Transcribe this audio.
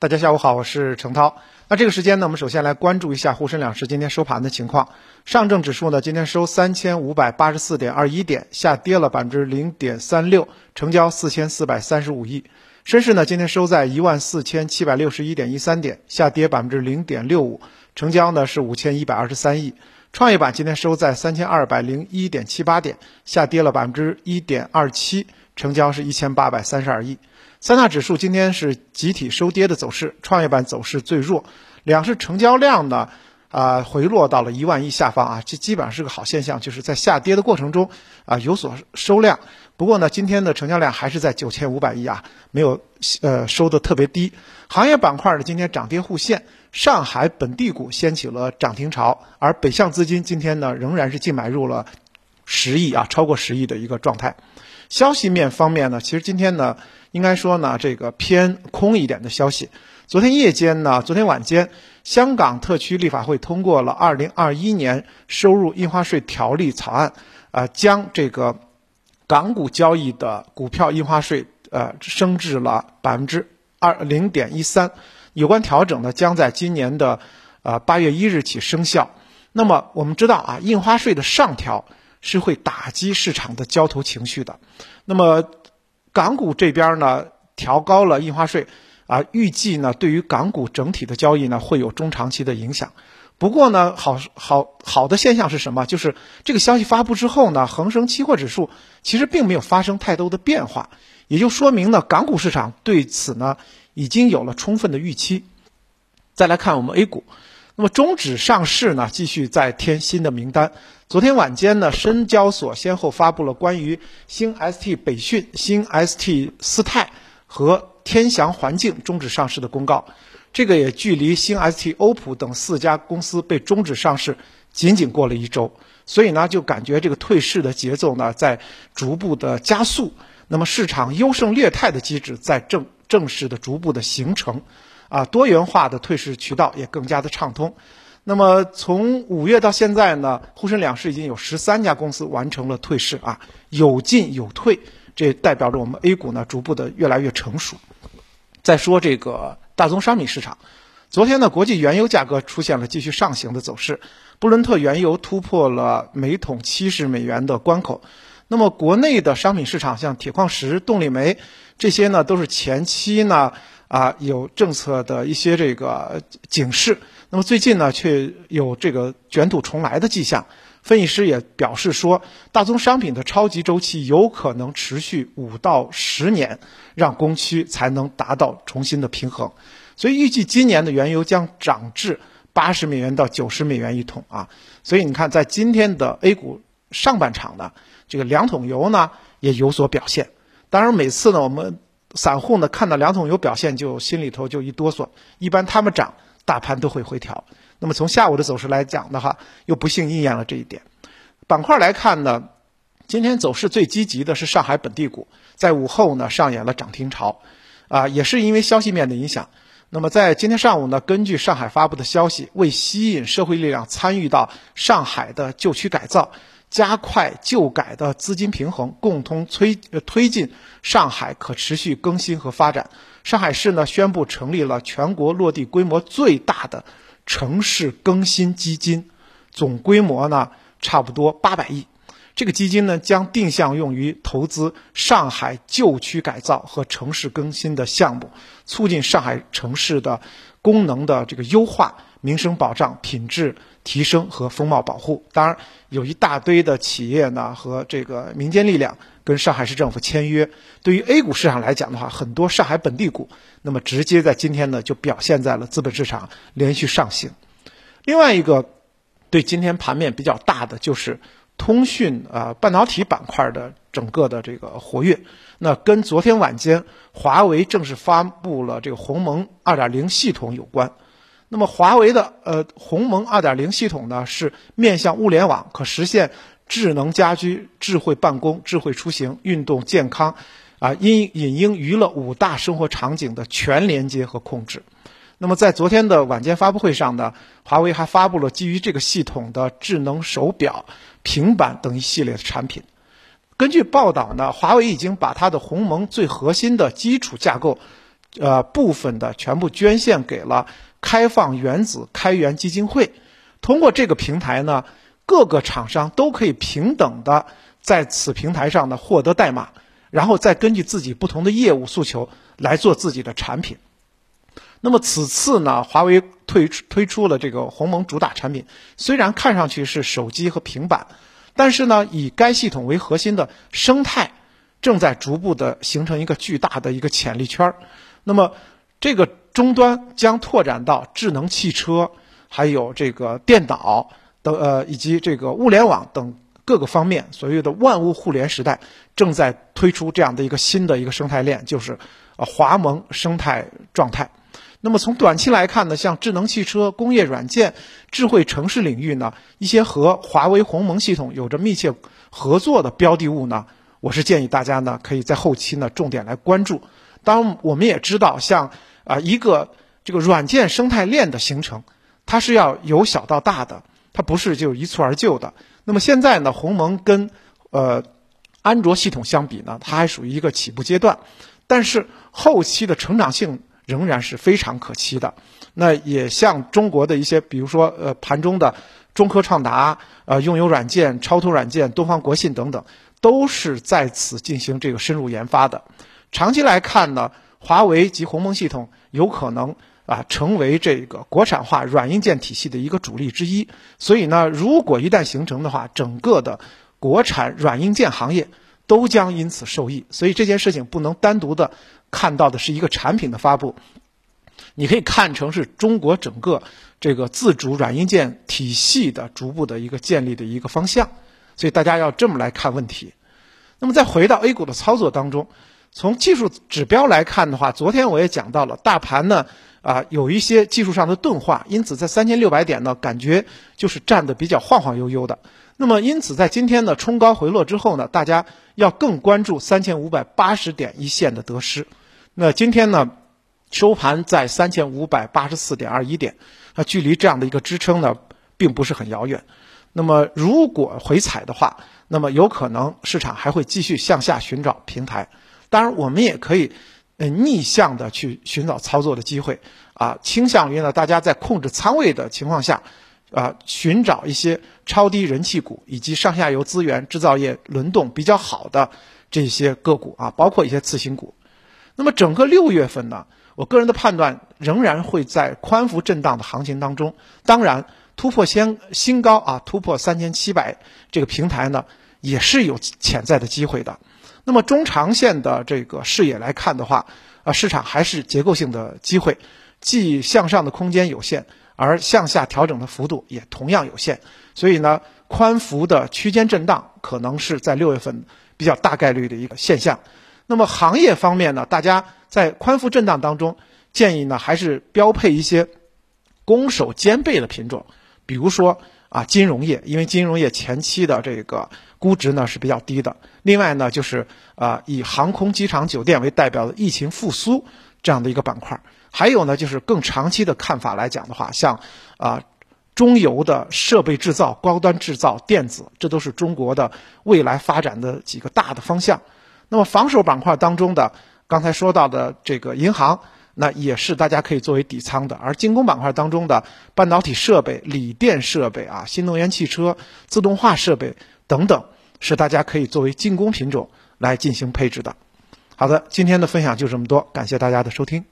大家下午好，我是程涛。那这个时间呢，我们首先来关注一下沪深两市今天收盘的情况。上证指数呢，今天收三千五百八十四点二一点，下跌了百分之零点三六，成交四千四百三十五亿。深市呢，今天收在一万四千七百六十一点一三点，下跌百分之零点六五，成交呢是五千一百二十三亿。创业板今天收在三千二百零一点七八点，下跌了百分之一点二七，成交是一千八百三十二亿。三大指数今天是集体收跌的走势，创业板走势最弱，两市成交量呢啊回落到了一万亿下方啊，这基本上是个好现象，就是在下跌的过程中啊有所收量。不过呢，今天的成交量还是在九千五百亿啊，没有呃收的特别低。行业板块呢今天涨跌互现，上海本地股掀起了涨停潮，而北向资金今天呢仍然是净买入了十亿啊，超过十亿的一个状态。消息面方面呢，其实今天呢。应该说呢，这个偏空一点的消息。昨天夜间呢，昨天晚间，香港特区立法会通过了二零二一年收入印花税条例草案，呃，将这个港股交易的股票印花税呃升至了百分之二零点一三。有关调整呢，将在今年的呃八月一日起生效。那么我们知道啊，印花税的上调是会打击市场的交投情绪的。那么港股这边呢调高了印花税，啊，预计呢对于港股整体的交易呢会有中长期的影响。不过呢，好好好的现象是什么？就是这个消息发布之后呢，恒生期货指数其实并没有发生太多的变化，也就说明呢港股市场对此呢已经有了充分的预期。再来看我们 A 股。那么中指上市呢，继续在添新的名单。昨天晚间呢，深交所先后发布了关于新 ST 北讯、新 ST 思泰和天祥环境终止上市的公告。这个也距离新 ST 欧普等四家公司被终止上市仅仅过了一周，所以呢，就感觉这个退市的节奏呢在逐步的加速。那么市场优胜劣汰的机制在正正式的逐步的形成。啊，多元化的退市渠道也更加的畅通。那么从五月到现在呢，沪深两市已经有十三家公司完成了退市啊，有进有退，这代表着我们 A 股呢逐步的越来越成熟。再说这个大宗商品市场，昨天呢，国际原油价格出现了继续上行的走势，布伦特原油突破了每桶七十美元的关口。那么国内的商品市场，像铁矿石、动力煤这些呢，都是前期呢。啊，有政策的一些这个警示，那么最近呢，却有这个卷土重来的迹象。分析师也表示说，大宗商品的超级周期有可能持续五到十年，让供需才能达到重新的平衡。所以预计今年的原油将涨至八十美元到九十美元一桶啊。所以你看，在今天的 A 股上半场呢，这个两桶油呢也有所表现。当然，每次呢我们。散户呢看到两桶油表现就心里头就一哆嗦，一般他们涨，大盘都会回调。那么从下午的走势来讲的话，又不幸应验了这一点。板块来看呢，今天走势最积极的是上海本地股，在午后呢上演了涨停潮，啊，也是因为消息面的影响。那么在今天上午呢，根据上海发布的消息，为吸引社会力量参与到上海的旧区改造。加快旧改的资金平衡，共同推推进上海可持续更新和发展。上海市呢宣布成立了全国落地规模最大的城市更新基金，总规模呢差不多八百亿。这个基金呢将定向用于投资上海旧区改造和城市更新的项目，促进上海城市的功能的这个优化。民生保障、品质提升和风貌保护，当然有一大堆的企业呢和这个民间力量跟上海市政府签约。对于 A 股市场来讲的话，很多上海本地股，那么直接在今天呢就表现在了资本市场连续上行。另外一个对今天盘面比较大的就是通讯啊半导体板块的整个的这个活跃。那跟昨天晚间华为正式发布了这个鸿蒙2.0系统有关。那么华为的呃鸿蒙2.0系统呢，是面向物联网，可实现智能家居、智慧办公、智慧出行、运动健康，啊，音影音娱乐五大生活场景的全连接和控制。那么在昨天的晚间发布会上呢，华为还发布了基于这个系统的智能手表、平板等一系列的产品。根据报道呢，华为已经把它的鸿蒙最核心的基础架构。呃部分的全部捐献给了开放原子开源基金会。通过这个平台呢，各个厂商都可以平等的在此平台上呢获得代码，然后再根据自己不同的业务诉求来做自己的产品。那么此次呢，华为推出推出了这个鸿蒙主打产品，虽然看上去是手机和平板，但是呢，以该系统为核心的生态正在逐步的形成一个巨大的一个潜力圈儿。那么这个终端将拓展到智能汽车。还有这个电脑等呃，以及这个物联网等各个方面，所谓的万物互联时代正在推出这样的一个新的一个生态链，就是呃华盟生态状态。那么从短期来看呢，像智能汽车、工业软件、智慧城市领域呢，一些和华为鸿蒙系统有着密切合作的标的物呢，我是建议大家呢可以在后期呢重点来关注。当，我们也知道，像啊一个这个软件生态链的形成。它是要由小到大的，它不是就一蹴而就的。那么现在呢，鸿蒙跟呃安卓系统相比呢，它还属于一个起步阶段，但是后期的成长性仍然是非常可期的。那也像中国的一些，比如说呃盘中的中科创达、呃用友软件、超图软件、东方国信等等，都是在此进行这个深入研发的。长期来看呢，华为及鸿蒙系统有可能。啊，成为这个国产化软硬件体系的一个主力之一。所以呢，如果一旦形成的话，整个的国产软硬件行业都将因此受益。所以这件事情不能单独的看到的是一个产品的发布，你可以看成是中国整个这个自主软硬件体系的逐步的一个建立的一个方向。所以大家要这么来看问题。那么再回到 A 股的操作当中，从技术指标来看的话，昨天我也讲到了，大盘呢。啊，有一些技术上的钝化，因此在三千六百点呢，感觉就是站得比较晃晃悠悠的。那么，因此在今天呢冲高回落之后呢，大家要更关注三千五百八十点一线的得失。那今天呢，收盘在三千五百八十四点二一点，那距离这样的一个支撑呢，并不是很遥远。那么，如果回踩的话，那么有可能市场还会继续向下寻找平台。当然，我们也可以。呃，逆向的去寻找操作的机会，啊，倾向于呢，大家在控制仓位的情况下，啊，寻找一些超低人气股以及上下游资源、制造业轮动比较好的这些个股啊，包括一些次新股。那么整个六月份呢，我个人的判断仍然会在宽幅震荡的行情当中，当然突破先新高啊，突破三千七百这个平台呢，也是有潜在的机会的。那么中长线的这个视野来看的话，啊，市场还是结构性的机会，既向上的空间有限，而向下调整的幅度也同样有限，所以呢，宽幅的区间震荡可能是在六月份比较大概率的一个现象。那么行业方面呢，大家在宽幅震荡当中，建议呢还是标配一些攻守兼备的品种，比如说。啊，金融业，因为金融业前期的这个估值呢是比较低的。另外呢，就是啊，以航空、机场、酒店为代表的疫情复苏这样的一个板块。还有呢，就是更长期的看法来讲的话，像啊，中游的设备制造、高端制造、电子，这都是中国的未来发展的几个大的方向。那么防守板块当中的，刚才说到的这个银行。那也是大家可以作为底仓的，而精工板块当中的半导体设备、锂电设备啊、新能源汽车、自动化设备等等，是大家可以作为进攻品种来进行配置的。好的，今天的分享就这么多，感谢大家的收听。